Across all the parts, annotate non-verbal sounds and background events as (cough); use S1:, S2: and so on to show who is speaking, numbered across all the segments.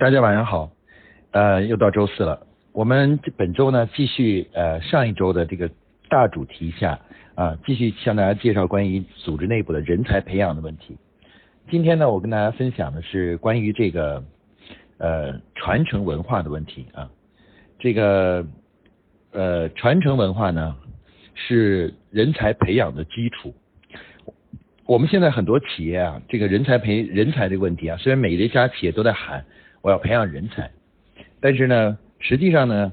S1: 大家晚上好，呃，又到周四了。我们本周呢，继续呃上一周的这个大主题下啊，继续向大家介绍关于组织内部的人才培养的问题。今天呢，我跟大家分享的是关于这个呃传承文化的问题啊。这个呃传承文化呢，是人才培养的基础。我们现在很多企业啊，这个人才培人才这个问题啊，虽然每一家企业都在喊我要培养人才，但是呢，实际上呢，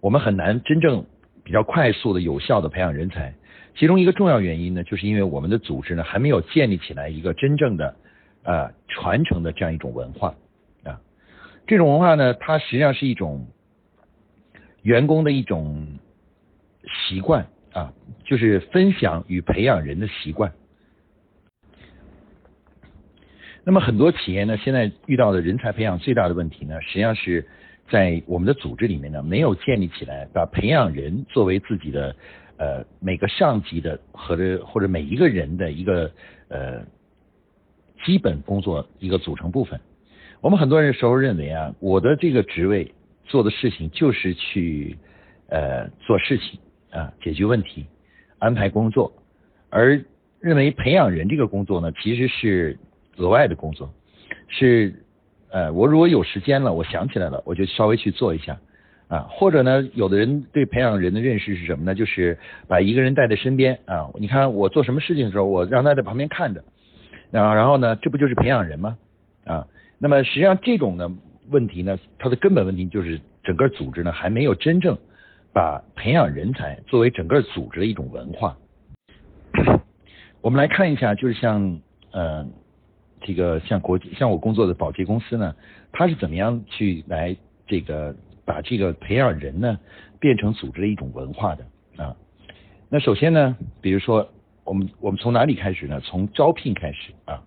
S1: 我们很难真正比较快速的、有效的培养人才。其中一个重要原因呢，就是因为我们的组织呢还没有建立起来一个真正的呃传承的这样一种文化啊。这种文化呢，它实际上是一种员工的一种习惯啊，就是分享与培养人的习惯。那么很多企业呢，现在遇到的人才培养最大的问题呢，实际上是在我们的组织里面呢，没有建立起来，把培养人作为自己的呃每个上级的或者或者每一个人的一个呃基本工作一个组成部分。我们很多人时候认为啊，我的这个职位做的事情就是去呃做事情啊，解决问题，安排工作，而认为培养人这个工作呢，其实是。额外的工作是，呃，我如果有时间了，我想起来了，我就稍微去做一下啊。或者呢，有的人对培养人的认识是什么呢？就是把一个人带在身边啊。你看我做什么事情的时候，我让他在旁边看着，啊，然后呢，这不就是培养人吗？啊，那么实际上这种呢问题呢，它的根本问题就是整个组织呢还没有真正把培养人才作为整个组织的一种文化。(coughs) 我们来看一下，就是像呃。这个像国际像我工作的保洁公司呢，它是怎么样去来这个把这个培养人呢变成组织的一种文化的啊？那首先呢，比如说我们我们从哪里开始呢？从招聘开始啊。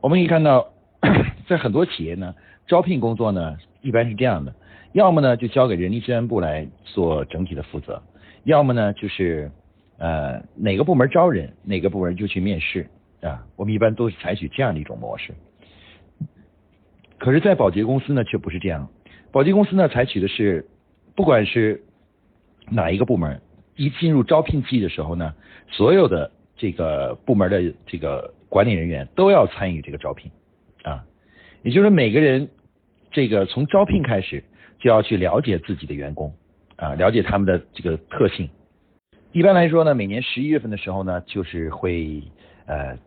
S1: 我们可以看到，(clears throat) 在很多企业呢，招聘工作呢一般是这样的，要么呢就交给人力资源部来做整体的负责，要么呢就是呃哪个部门招人，哪个部门就去面试。啊，我们一般都是采取这样的一种模式。可是，在保洁公司呢，却不是这样。保洁公司呢，采取的是，不管是哪一个部门，一进入招聘季的时候呢，所有的这个部门的这个管理人员都要参与这个招聘啊。也就是每个人，这个从招聘开始就要去了解自己的员工啊，了解他们的这个特性。一般来说呢，每年十一月份的时候呢，就是会呃。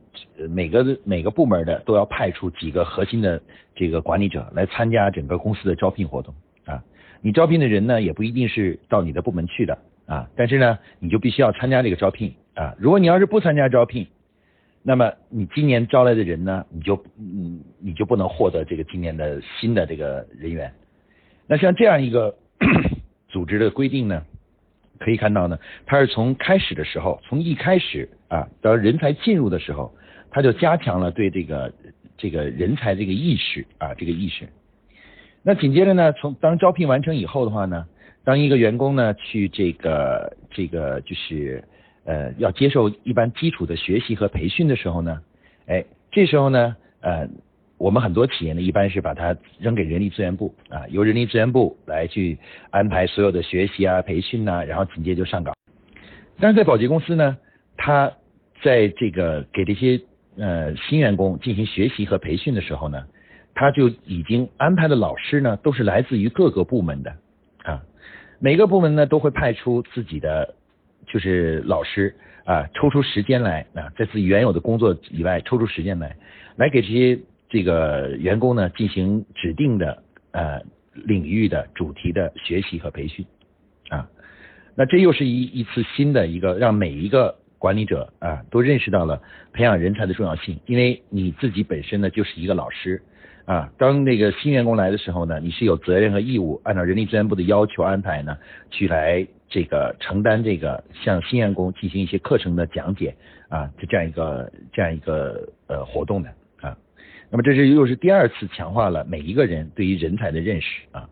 S1: 每个每个部门的都要派出几个核心的这个管理者来参加整个公司的招聘活动啊。你招聘的人呢，也不一定是到你的部门去的啊，但是呢，你就必须要参加这个招聘啊。如果你要是不参加招聘，那么你今年招来的人呢，你就嗯你就不能获得这个今年的新的这个人员。那像这样一个 (coughs) 组织的规定呢，可以看到呢，它是从开始的时候，从一开始啊，到人才进入的时候。他就加强了对这个这个人才这个意识啊，这个意识。那紧接着呢，从当招聘完成以后的话呢，当一个员工呢去这个这个就是呃要接受一般基础的学习和培训的时候呢，哎，这时候呢呃我们很多企业呢一般是把它扔给人力资源部啊，由人力资源部来去安排所有的学习啊培训呐，然后紧接着就上岗。但是在保洁公司呢，他在这个给这些呃，新员工进行学习和培训的时候呢，他就已经安排的老师呢，都是来自于各个部门的啊。每个部门呢都会派出自己的就是老师啊，抽出时间来啊，在自己原有的工作以外抽出时间来，来给这些这个员工呢进行指定的呃领域的主题的学习和培训啊。那这又是一一次新的一个让每一个。管理者啊，都认识到了培养人才的重要性，因为你自己本身呢就是一个老师啊。当那个新员工来的时候呢，你是有责任和义务按照人力资源部的要求安排呢，去来这个承担这个向新员工进行一些课程的讲解啊，就这样一个这样一个呃活动的。那么这是又是第二次强化了每一个人对于人才的认识啊。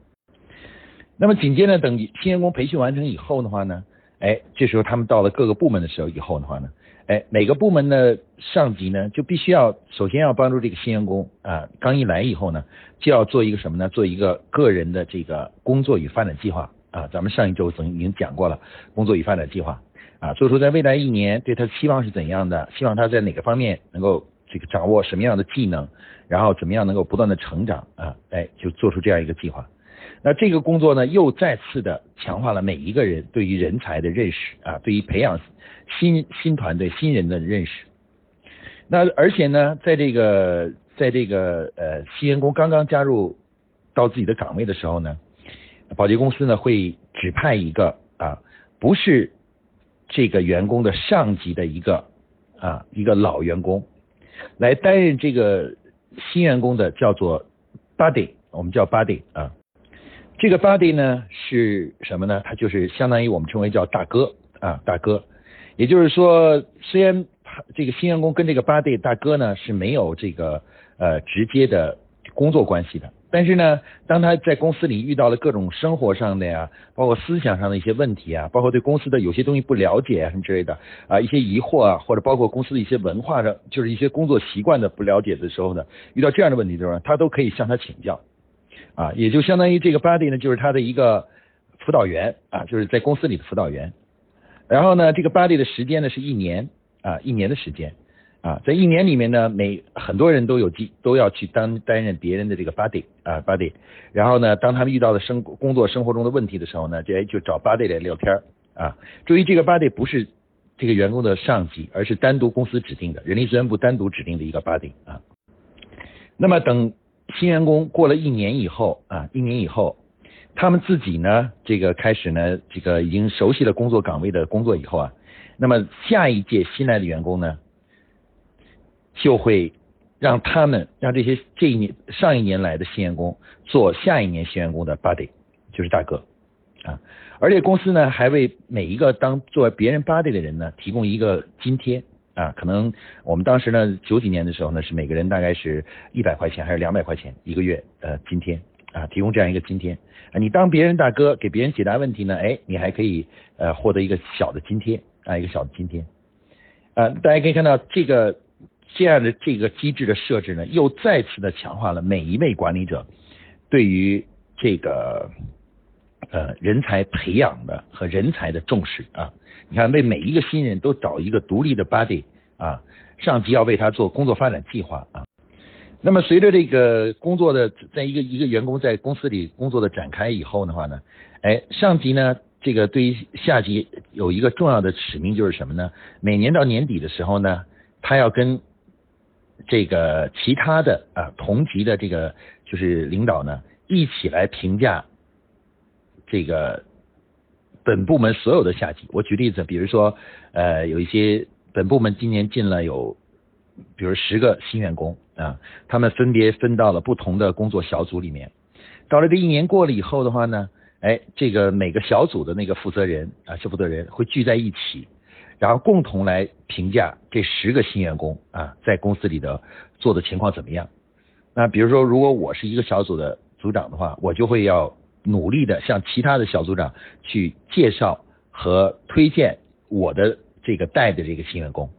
S1: 那么紧接着等新员工培训完成以后的话呢？哎，这时候他们到了各个部门的时候以后的话呢，哎，每个部门的上级呢，就必须要首先要帮助这个新员工啊，刚一来以后呢，就要做一个什么呢？做一个个人的这个工作与发展计划啊。咱们上一周曾已经讲过了工作与发展计划啊，做出在未来一年对他的期望是怎样的，希望他在哪个方面能够掌握什么样的技能，然后怎么样能够不断的成长啊，哎，就做出这样一个计划。那这个工作呢，又再次的强化了每一个人对于人才的认识啊，对于培养新新团队新人的认识。那而且呢，在这个在这个呃新员工刚刚加入到自己的岗位的时候呢，保洁公司呢会指派一个啊不是这个员工的上级的一个啊一个老员工 (laughs) 来担任这个新员工的叫做 buddy，我们叫 buddy 啊。这个 buddy 呢是什么呢？他就是相当于我们称为叫大哥啊，大哥。也就是说，虽然这个新员工跟这个 buddy 大哥呢是没有这个呃直接的工作关系的，但是呢，当他在公司里遇到了各种生活上的呀，包括思想上的一些问题啊，包括对公司的有些东西不了解啊什么之类的啊，一些疑惑啊，或者包括公司的一些文化上，就是一些工作习惯的不了解的时候呢，遇到这样的问题的时候，他都可以向他请教。啊，也就相当于这个 buddy 呢，就是他的一个辅导员啊，就是在公司里的辅导员。然后呢，这个 buddy 的时间呢是一年啊，一年的时间啊，在一年里面呢，每很多人都有机都要去当担任别人的这个 buddy 啊 buddy。然后呢，当他们遇到的生工作生活中的问题的时候呢，就就找 buddy 来聊天啊。注意，这个 buddy 不是这个员工的上级，而是单独公司指定的人力资源部单独指定的一个 buddy 啊。那么等。新员工过了一年以后啊，一年以后，他们自己呢，这个开始呢，这个已经熟悉了工作岗位的工作以后啊，那么下一届新来的员工呢，就会让他们让这些这一年上一年来的新员工做下一年新员工的 buddy，就是大哥啊，而且公司呢还为每一个当做别人 buddy 的人呢提供一个津贴。啊，可能我们当时呢，九几年的时候呢，是每个人大概是一百块钱还是两百块钱一个月，呃，津贴啊，提供这样一个津贴。啊，你当别人大哥给别人解答问题呢，哎，你还可以呃获得一个小的津贴啊，一个小的津贴。啊，大家可以看到这个这样的这个机制的设置呢，又再次的强化了每一位管理者对于这个呃人才培养的和人才的重视啊。你看，为每一个新人都找一个独立的 body 啊，上级要为他做工作发展计划啊。那么随着这个工作的，在一个一个员工在公司里工作的展开以后的话呢，哎，上级呢，这个对于下级有一个重要的使命就是什么呢？每年到年底的时候呢，他要跟这个其他的啊同级的这个就是领导呢一起来评价这个。本部门所有的下级，我举例子，比如说，呃，有一些本部门今年进了有，比如十个新员工啊，他们分别分到了不同的工作小组里面。到了这一年过了以后的话呢，哎，这个每个小组的那个负责人啊，小负责人会聚在一起，然后共同来评价这十个新员工啊，在公司里的做的情况怎么样。那比如说，如果我是一个小组的组长的话，我就会要。努力的向其他的小组长去介绍和推荐我的这个带的这个新员工。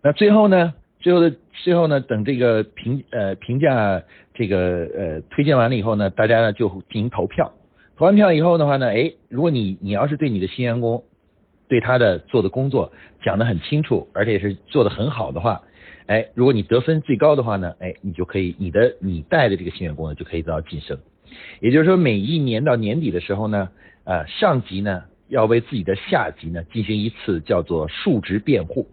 S1: 那最后呢，最后的最后呢，等这个评呃评价这个呃推荐完了以后呢，大家呢就进行投票。投完票以后的话呢，哎，如果你你要是对你的新员工对他的做的工作讲得很清楚，而且是做得很好的话，哎，如果你得分最高的话呢，哎，你就可以你的你带的这个新员工呢就可以得到晋升。也就是说，每一年到年底的时候呢，呃，上级呢要为自己的下级呢进行一次叫做述职辩护，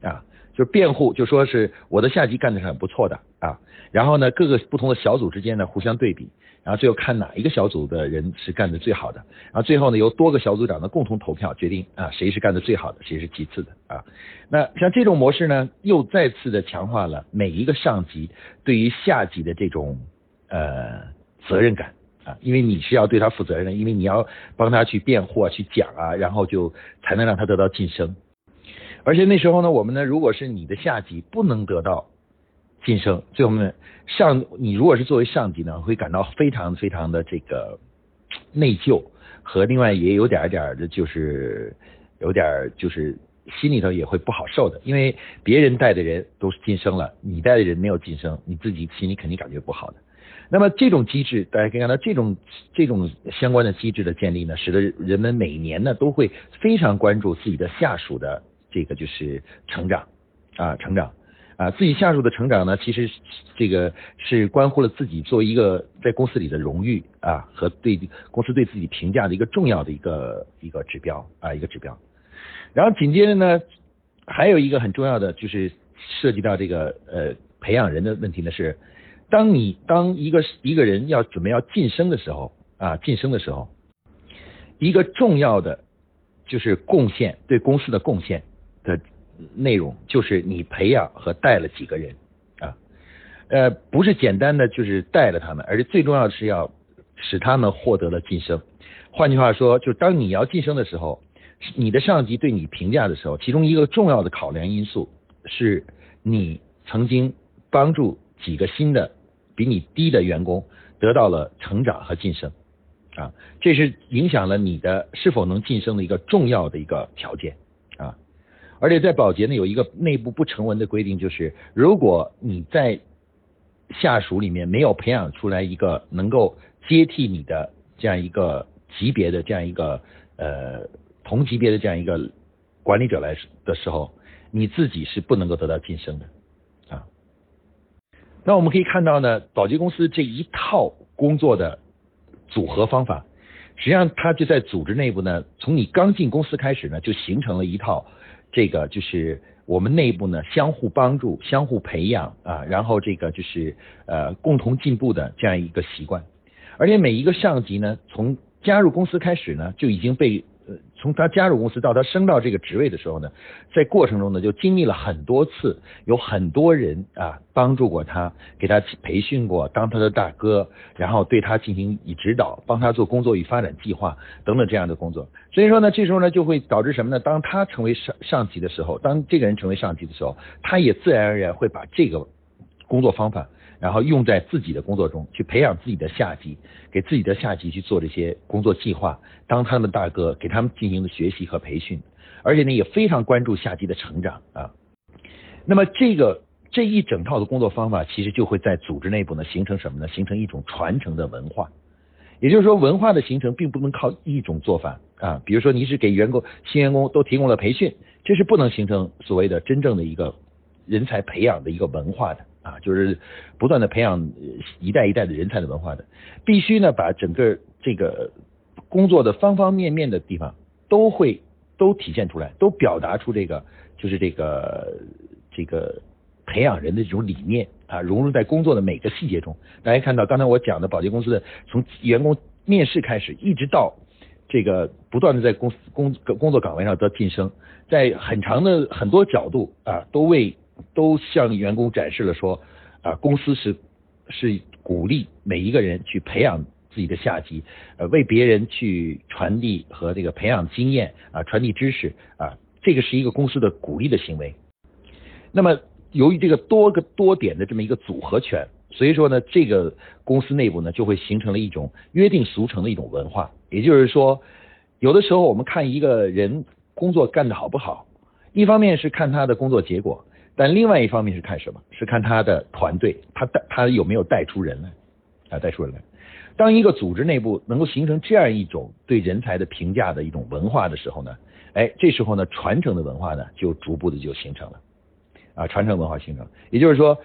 S1: 啊，就是辩护，就说是我的下级干的是很不错的啊，然后呢，各个不同的小组之间呢互相对比，然后最后看哪一个小组的人是干的最好的，然后最后呢由多个小组长呢共同投票决定啊谁是干的最好的，谁是其次的啊。那像这种模式呢，又再次的强化了每一个上级对于下级的这种呃。责任感啊，因为你是要对他负责任的，因为你要帮他去辩护啊，去讲啊，然后就才能让他得到晋升。而且那时候呢，我们呢，如果是你的下级不能得到晋升，最后呢，上你如果是作为上级呢，会感到非常非常的这个内疚，和另外也有点点的，就是有点就是心里头也会不好受的，因为别人带的人都是晋升了，你带的人没有晋升，你自己心里肯定感觉不好的。那么这种机制，大家可以看到，这种这种相关的机制的建立呢，使得人们每年呢都会非常关注自己的下属的这个就是成长啊成长啊自己下属的成长呢，其实这个是关乎了自己作为一个在公司里的荣誉啊和对公司对自己评价的一个重要的一个一个指标啊一个指标。然后紧接着呢，还有一个很重要的就是涉及到这个呃培养人的问题呢是。当你当一个一个人要准备要晋升的时候啊，晋升的时候，一个重要的就是贡献对公司的贡献内容，就是你培养和带了几个人啊，呃，不是简单的就是带了他们，而且最重要的是要使他们获得了晋升。换句话说，就当你要晋升的时候，你的上级对你评价的时候，其中一个重要的考量因素是你曾经帮助几个新的。比你低的员工得到了成长和晋升，啊，这是影响了你的是否能晋升的一个重要的一个条件。而且在保洁呢有一个内部不成文的规定，就是如果你在下属里面没有培养出来一个能够接替你的这样一个级别的这样一个呃同级别的这样一个管理者来的时候，你自己是不能够得到晋升的啊。那我们可以看到呢，保洁公司这一套工作的组合方法，实际上它就在组织内部呢，从你刚进公司开始呢，就形成了一套这个就是我们内部呢相互帮助、相互培养啊，然后这个就是呃共同进步的这样一个习惯，而且每一个上级呢，从加入公司开始呢，就已经被。从他加入公司到他升到这个职位的时候呢，在过程中呢，就经历了很多次，有很多人啊帮助过他，给他培训过，当他的大哥，然后对他进行以指导，帮他做工作与发展计划等等这样的工作。所以说呢，这时候呢，就会导致什么呢？当他成为上上级的时候，当这个人成为上级的时候，他也自然而然会把这个工作方法。然后用在自己的工作中，去培养自己的下级，给自己的下级去做这些工作计划，当他们大哥，给他们进行的学习和培训，而且呢也非常关注下级的成长啊。那么这个这一整套的工作方法，其实就会在组织内部呢形成什么呢？形成一种传承的文化。也就是说，文化的形成并不能靠一种做法啊，比如说你是给员工新员工都提供了培训，这是不能形成所谓的真正的一个人才培养的一个文化的。啊，就是不断的培养一代一代的人才的文化的，必须呢把整个这个工作的方方面面的地方都会都体现出来，都表达出这个就是这个这个培养人的这种理念啊，融入在工作的每个细节中。大家看到刚才我讲的保洁公司的从员工面试开始，一直到这个不断的在公司工工作岗位上得晋升，在很长的很多角度啊都为。都向员工展示了说，啊，公司是是鼓励每一个人去培养自己的下级，呃，为别人去传递和这个培养经验啊，传递知识啊，这个是一个公司的鼓励的行为。那么，由于这个多个多点的这么一个组合拳，所以说呢，这个公司内部呢就会形成了一种约定俗成的一种文化。也就是说，有的时候我们看一个人工作干得好不好，一方面是看他的工作结果。但另外一方面是看什么？是看他的团队，他带他有没有带出人来啊？带出人来。当一个组织内部能够形成这样一种对人才的评价的一种文化的时候呢，哎，这时候呢，传承的文化呢就逐步的就形成了啊，传承文化形成。也就是说，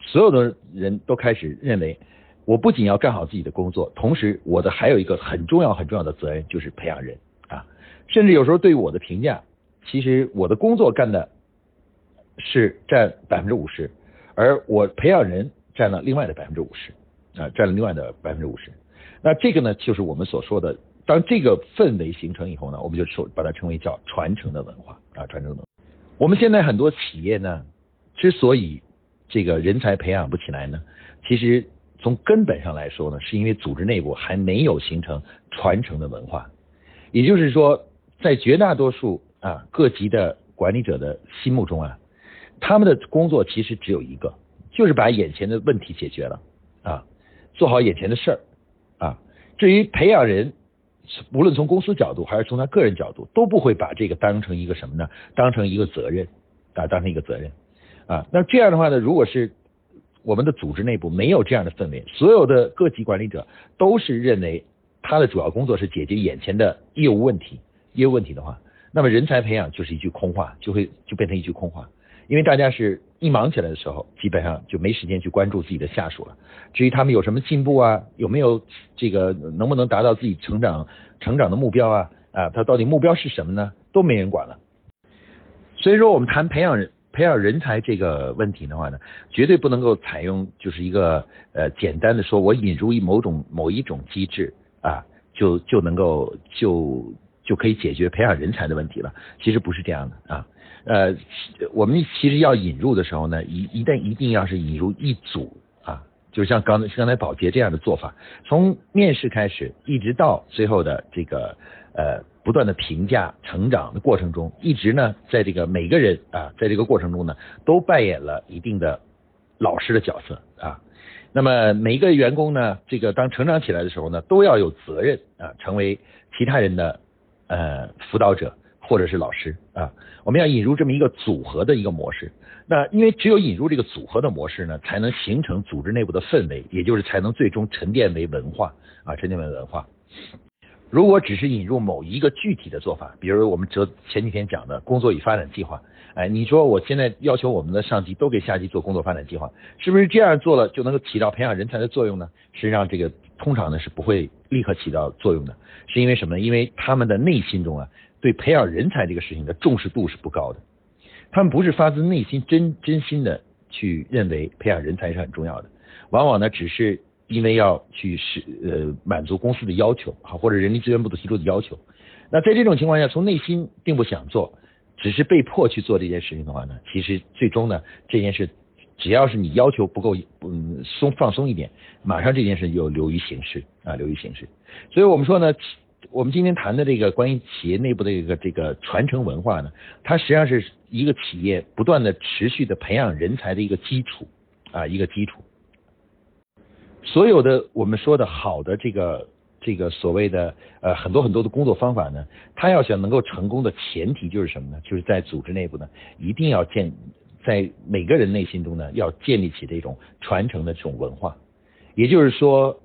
S1: 所有的人都开始认为，我不仅要干好自己的工作，同时我的还有一个很重要很重要的责任就是培养人啊。甚至有时候对我的评价，其实我的工作干的。是占百分之五十，而我培养人占了另外的百分之五十，啊，占了另外的百分之五十。那这个呢，就是我们所说的，当这个氛围形成以后呢，我们就说把它称为叫传承的文化啊，传承的。我们现在很多企业呢，之所以这个人才培养不起来呢，其实从根本上来说呢，是因为组织内部还没有形成传承的文化。也就是说，在绝大多数啊各级的管理者的心目中啊。他们的工作其实只有一个，就是把眼前的问题解决了啊，做好眼前的事儿啊。至于培养人，无论从公司角度还是从他个人角度，都不会把这个当成一个什么呢？当成一个责任啊，当成一个责任啊。那这样的话呢，如果是我们的组织内部没有这样的氛围，所有的各级管理者都是认为他的主要工作是解决眼前的业务问题、业务问题的话，那么人才培养就是一句空话，就会就变成一句空话。因为大家是一忙起来的时候，基本上就没时间去关注自己的下属了。至于他们有什么进步啊，有没有这个能不能达到自己成长成长的目标啊，啊，他到底目标是什么呢？都没人管了。所以说，我们谈培养人培养人才这个问题的话呢，绝对不能够采用就是一个呃简单的说我引入一某种某一种机制啊，就就能够就就可以解决培养人才的问题了。其实不是这样的啊。呃，我们其实要引入的时候呢，一一旦一定要是引入一组啊，就像刚才刚才保洁这样的做法，从面试开始，一直到最后的这个呃不断的评价成长的过程中，一直呢在这个每个人啊，在这个过程中呢，都扮演了一定的老师的角色啊。那么每一个员工呢，这个当成长起来的时候呢，都要有责任啊，成为其他人的呃辅导者。或者是老师啊，我们要引入这么一个组合的一个模式。那因为只有引入这个组合的模式呢，才能形成组织内部的氛围，也就是才能最终沉淀为文化啊，沉淀为文化。如果只是引入某一个具体的做法，比如我们这前几天讲的工作与发展计划，哎，你说我现在要求我们的上级都给下级做工作发展计划，是不是这样做了就能够起到培养人才的作用呢？实际上，这个通常呢是不会立刻起到作用的，是因为什么呢？因为他们的内心中啊。对培养人才这个事情的重视度是不高的，他们不是发自内心真真心的去认为培养人才是很重要的，往往呢只是因为要去是呃满足公司的要求啊，或者人力资源部的提出的要求。那在这种情况下，从内心并不想做，只是被迫去做这件事情的话呢，其实最终呢这件事只要是你要求不够嗯松放松一点，马上这件事就流于形式啊流于形式。所以我们说呢。我们今天谈的这个关于企业内部的一个这个传承文化呢，它实际上是一个企业不断的持续的培养人才的一个基础啊，一个基础。所有的我们说的好的这个这个所谓的呃很多很多的工作方法呢，它要想能够成功的前提就是什么呢？就是在组织内部呢，一定要建在每个人内心中呢，要建立起这种传承的这种文化，也就是说，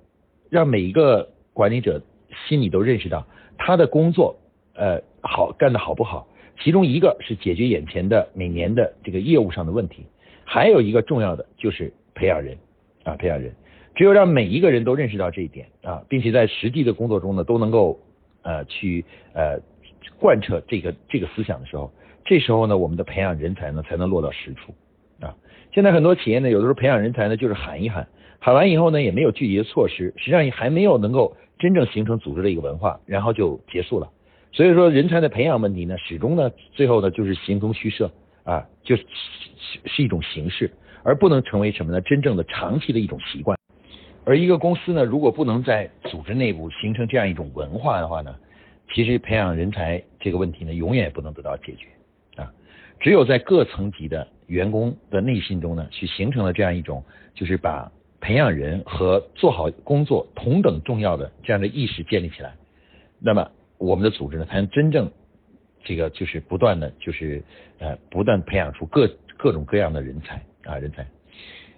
S1: 让每一个管理者。心里都认识到他的工作，呃，好干的好不好？其中一个是解决眼前的每年的这个业务上的问题，还有一个重要的就是培养人啊，培养人。只有让每一个人都认识到这一点啊，并且在实际的工作中呢，都能够呃去呃贯彻这个这个思想的时候，这时候呢，我们的培养人才呢才能落到实处啊。现在很多企业呢，有的时候培养人才呢，就是喊一喊，喊完以后呢，也没有具体的措施，实际上也还没有能够。真正形成组织的一个文化，然后就结束了。所以说，人才的培养问题呢，始终呢，最后呢，就是形同虚设啊，就是是一种形式，而不能成为什么呢？真正的长期的一种习惯。而一个公司呢，如果不能在组织内部形成这样一种文化的话呢，其实培养人才这个问题呢，永远也不能得到解决啊。只有在各层级的员工的内心中呢，去形成了这样一种，就是把。培养人和做好工作同等重要的这样的意识建立起来，那么我们的组织呢才能真正这个就是不断的就是呃不断培养出各各种各样的人才啊人才。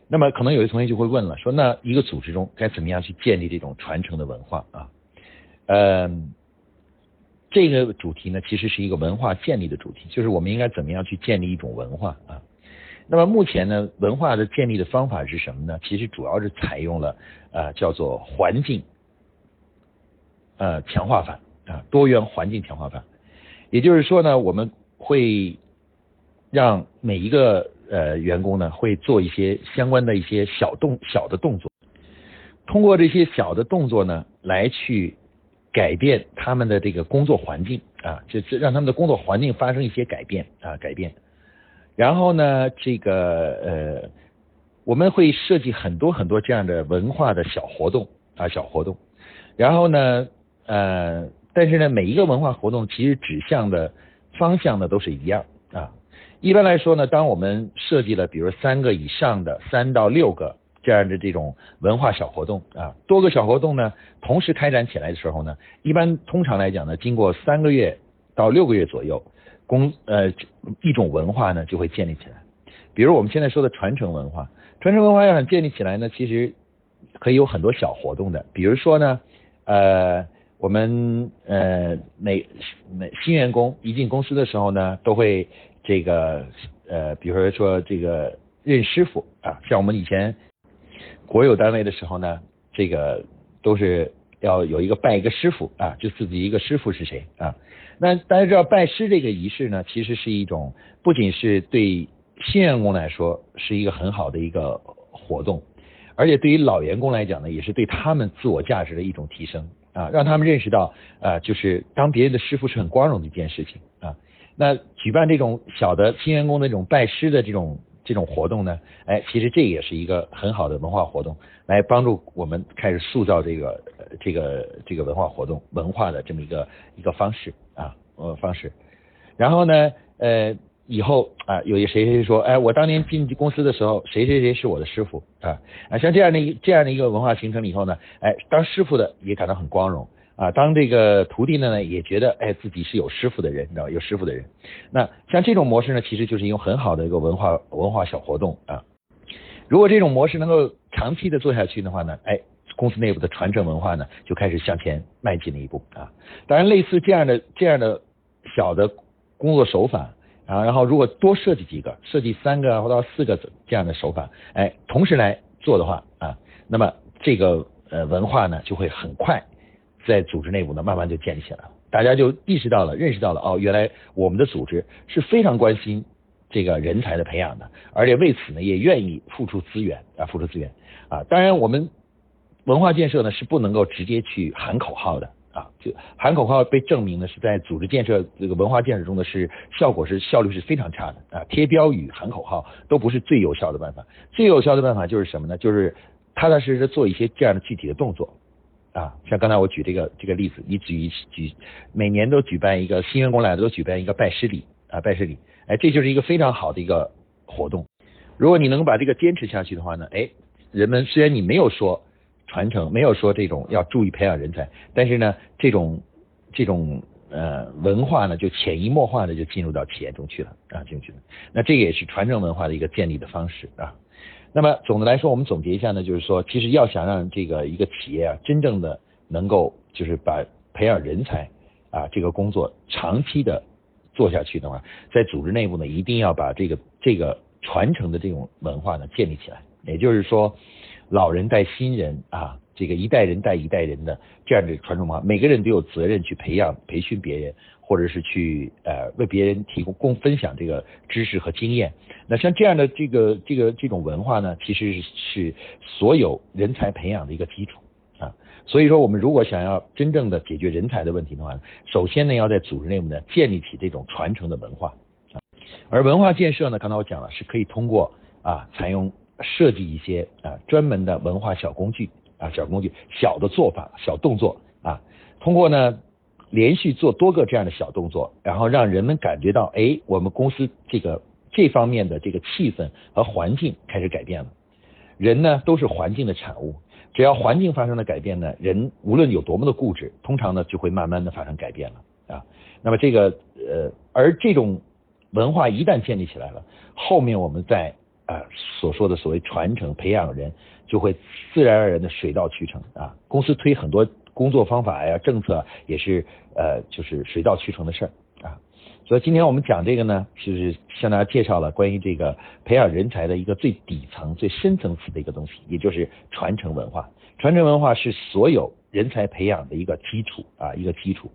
S1: 那么可能有些同学就会问了，说那一个组织中该怎么样去建立这种传承的文化啊？嗯，这个主题呢其实是一个文化建立的主题，就是我们应该怎么样去建立一种文化啊？那么目前呢，文化的建立的方法是什么呢？其实主要是采用了呃叫做环境呃强化法啊多元环境强化法，也就是说呢，我们会让每一个呃员工呢会做一些相关的一些小动小的动作，通过这些小的动作呢来去改变他们的这个工作环境啊，就是让他们的工作环境发生一些改变啊改变。然后呢，这个呃，我们会设计很多很多这样的文化的小活动啊，小活动。然后呢，呃，但是呢，每一个文化活动其实指向的方向呢都是一样啊。一般来说呢，当我们设计了比如三个以上的三到六个这样的这种文化小活动啊，多个小活动呢同时开展起来的时候呢，一般通常来讲呢，经过三个月到六个月左右，公呃一种文化呢就会建立起来。比如我们现在说的传承文化，传承文化要想建立起来呢，其实可以有很多小活动的。比如说呢，呃，我们呃每每新员工一进公司的时候呢，都会这个呃，比如说这个认师傅啊，像我们以前。国有单位的时候呢，这个都是要有一个拜一个师傅啊，就自己一个师傅是谁啊？那大家知道拜师这个仪式呢，其实是一种不仅是对新员工来说是一个很好的一个活动，而且对于老员工来讲呢，也是对他们自我价值的一种提升啊，让他们认识到啊，就是当别人的师傅是很光荣的一件事情啊。那举办这种小的新员工的这种拜师的这种。这种活动呢，哎，其实这也是一个很好的文化活动，来帮助我们开始塑造这个这个这个文化活动文化的这么一个一个方式啊呃方式。然后呢，呃，以后啊，有一谁谁说，哎，我当年进公司的时候，谁谁谁是我的师傅啊啊，像这样的一这样的一个文化形成了以后呢，哎，当师傅的也感到很光荣。啊，当这个徒弟呢也觉得，哎，自己是有师傅的人，你知道有师傅的人。那像这种模式呢，其实就是一种很好的一个文化文化小活动啊。如果这种模式能够长期的做下去的话呢，哎，公司内部的传承文化呢就开始向前迈进了一步啊。当然，类似这样的这样的小的工作手法啊，然后如果多设计几个，设计三个或到四个这样的手法，哎，同时来做的话啊，那么这个呃文化呢就会很快。在组织内部呢，慢慢就建立起来了，大家就意识到了、认识到了，哦，原来我们的组织是非常关心这个人才的培养的，而且为此呢，也愿意付出资源啊，付出资源啊。当然，我们文化建设呢是不能够直接去喊口号的啊，就喊口号被证明呢是在组织建设这个文化建设中呢是效果是效率是非常差的啊，贴标语、喊口号都不是最有效的办法，最有效的办法就是什么呢？就是踏踏实实做一些这样的具体的动作。啊，像刚才我举这个这个例子，你举一举每年都举办一个新员工来都举办一个拜师礼啊，拜师礼，哎，这就是一个非常好的一个活动。如果你能把这个坚持下去的话呢，哎，人们虽然你没有说传承，没有说这种要注意培养人才，但是呢，这种这种呃文化呢，就潜移默化的就进入到企业中去了啊，进去了。那这个也是传承文化的一个建立的方式啊。那么总的来说，我们总结一下呢，就是说，其实要想让这个一个企业啊，真正的能够就是把培养人才啊这个工作长期的做下去的话，在组织内部呢，一定要把这个这个传承的这种文化呢建立起来。也就是说，老人带新人啊，这个一代人带一代人的这样的传承文化，每个人都有责任去培养、培训别人。或者是去呃为别人提供共分享这个知识和经验，那像这样的这个这个这种文化呢，其实是所有人才培养的一个基础啊。所以说，我们如果想要真正的解决人才的问题的话，首先呢要在组织内部呢建立起这种传承的文化啊。而文化建设呢，刚才我讲了，是可以通过啊采用设计一些啊专门的文化小工具啊小工具小的做法小动作啊，通过呢。连续做多个这样的小动作，然后让人们感觉到，哎，我们公司这个这方面的这个气氛和环境开始改变了。人呢都是环境的产物，只要环境发生了改变呢，人无论有多么的固执，通常呢就会慢慢的发生改变了啊。那么这个呃，而这种文化一旦建立起来了，后面我们在啊所说的所谓传承培养人，就会自然而然的水到渠成啊。公司推很多。工作方法呀，政策也是呃，就是水到渠成的事儿啊。所以今天我们讲这个呢，就是向大家介绍了关于这个培养人才的一个最底层、最深层次的一个东西，也就是传承文化。传承文化是所有人才培养的一个基础啊，一个基础。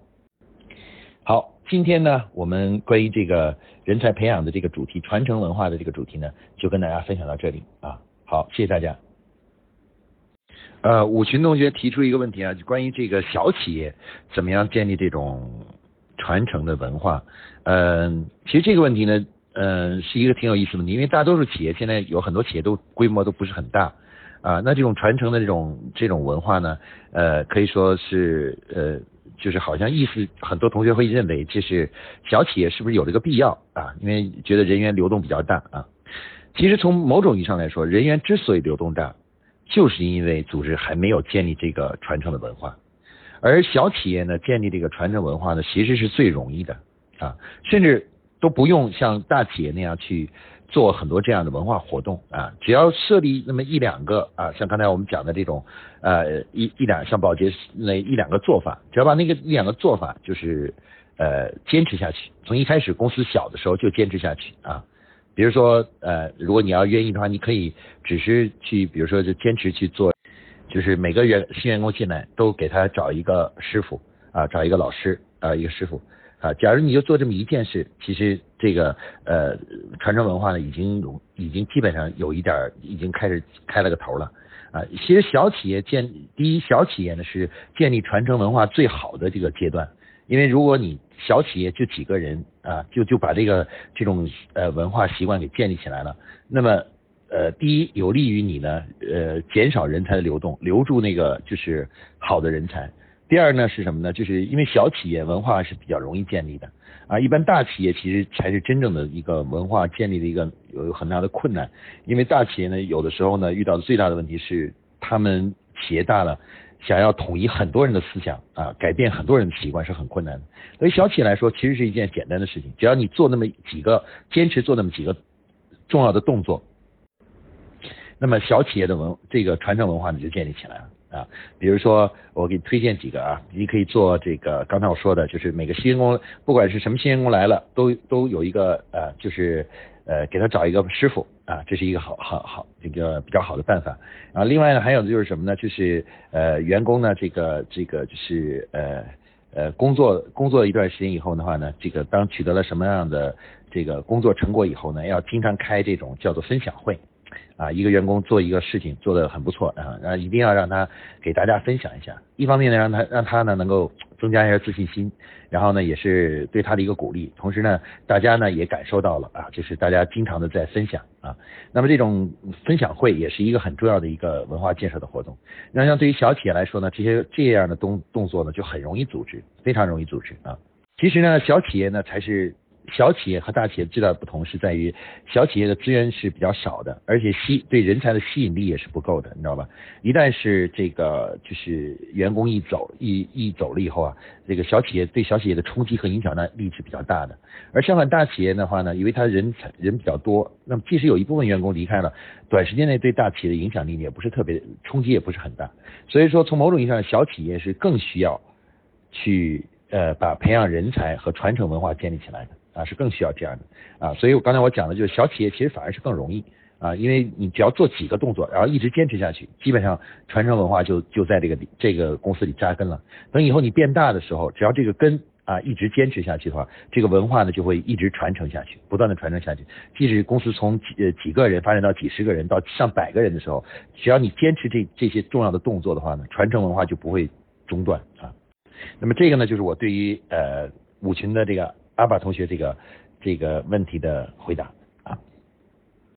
S1: 好，今天呢，我们关于这个人才培养的这个主题，传承文化的这个主题呢，就跟大家分享到这里啊。好，谢谢大家。呃，武群同学提出一个问题啊，就关于这个小企业怎么样建立这种传承的文化。嗯，其实这个问题呢，嗯，是一个挺有意思的问题，因为大多数企业现在有很多企业都规模都不是很大啊。那这种传承的这种这种文化呢，呃，可以说是呃，就是好像意思很多同学会认为，这是小企业是不是有这个必要啊？因为觉得人员流动比较大啊。其实从某种意义上来说，人员之所以流动大。就是因为组织还没有建立这个传承的文化，而小企业呢，建立这个传承文化呢，其实是最容易的啊，甚至都不用像大企业那样去做很多这样的文化活动啊，只要设立那么一两个啊，像刚才我们讲的这种呃一一两像保洁那一两个做法，只要把那个一两个做法就是呃坚持下去，从一开始公司小的时候就坚持下去啊。比如说，呃，如果你要愿意的话，你可以只是去，比如说就坚持去做，就是每个员新员工进来都给他找一个师傅啊，找一个老师啊，一个师傅啊。假如你就做这么一件事，其实这个呃传承文化呢，已经已经基本上有一点已经开始开了个头了啊。其实小企业建第一小企业呢是建立传承文化最好的这个阶段。因为如果你小企业就几个人啊，就就把这个这种呃文化习惯给建立起来了，那么呃第一有利于你呢呃减少人才的流动，留住那个就是好的人才。第二呢是什么呢？就是因为小企业文化是比较容易建立的啊，一般大企业其实才是真正的一个文化建立的一个有很大的困难，因为大企业呢有的时候呢遇到的最大的问题是他们企业大了。想要统一很多人的思想啊，改变很多人的习惯是很困难的。对于小企业来说，其实是一件简单的事情，只要你做那么几个，坚持做那么几个重要的动作，那么小企业的文这个传承文化呢就建立起来了啊。比如说，我给你推荐几个啊，你可以做这个刚才我说的，就是每个新员工，不管是什么新员工来了，都都有一个呃，就是呃，给他找一个师傅。啊，这是一个好好好这个比较好的办法。然啊，另外呢，还有的就是什么呢？就是呃，员工呢，这个这个就是呃呃，工作工作一段时间以后的话呢，这个当取得了什么样的这个工作成果以后呢，要经常开这种叫做分享会。啊，一个员工做一个事情做得很不错啊，然后一定要让他给大家分享一下。一方面呢，让他让他呢能够增加一下自信心，然后呢也是对他的一个鼓励。同时呢，大家呢也感受到了啊，就是大家经常的在分享啊。那么这种分享会也是一个很重要的一个文化建设的活动。那像对于小企业来说呢，这些这样的动动作呢就很容易组织，非常容易组织啊。其实呢，小企业呢才是。小企业和大企业最大的不同是在于，小企业的资源是比较少的，而且吸对人才的吸引力也是不够的，你知道吧？一旦是这个就是员工一走一一走了以后啊，这个小企业对小企业的冲击和影响呢力是比较大的。而相反，大企业的话呢，因为它人才人比较多，那么即使有一部分员工离开了，短时间内对大企业的影响力也不是特别冲击也不是很大。所以说，从某种意义上，小企业是更需要去呃把培养人才和传承文化建立起来的。啊，是更需要这样的啊，所以我刚才我讲的就是小企业其实反而是更容易啊，因为你只要做几个动作，然后一直坚持下去，基本上传承文化就就在这个这个公司里扎根了。等以后你变大的时候，只要这个根啊一直坚持下去的话，这个文化呢就会一直传承下去，不断的传承下去。即使公司从几呃几个人发展到几十个人到上百个人的时候，只要你坚持这这些重要的动作的话呢，传承文化就不会中断啊。那么这个呢，就是我对于呃五群的这个。阿巴同学，这个这个问题的回答。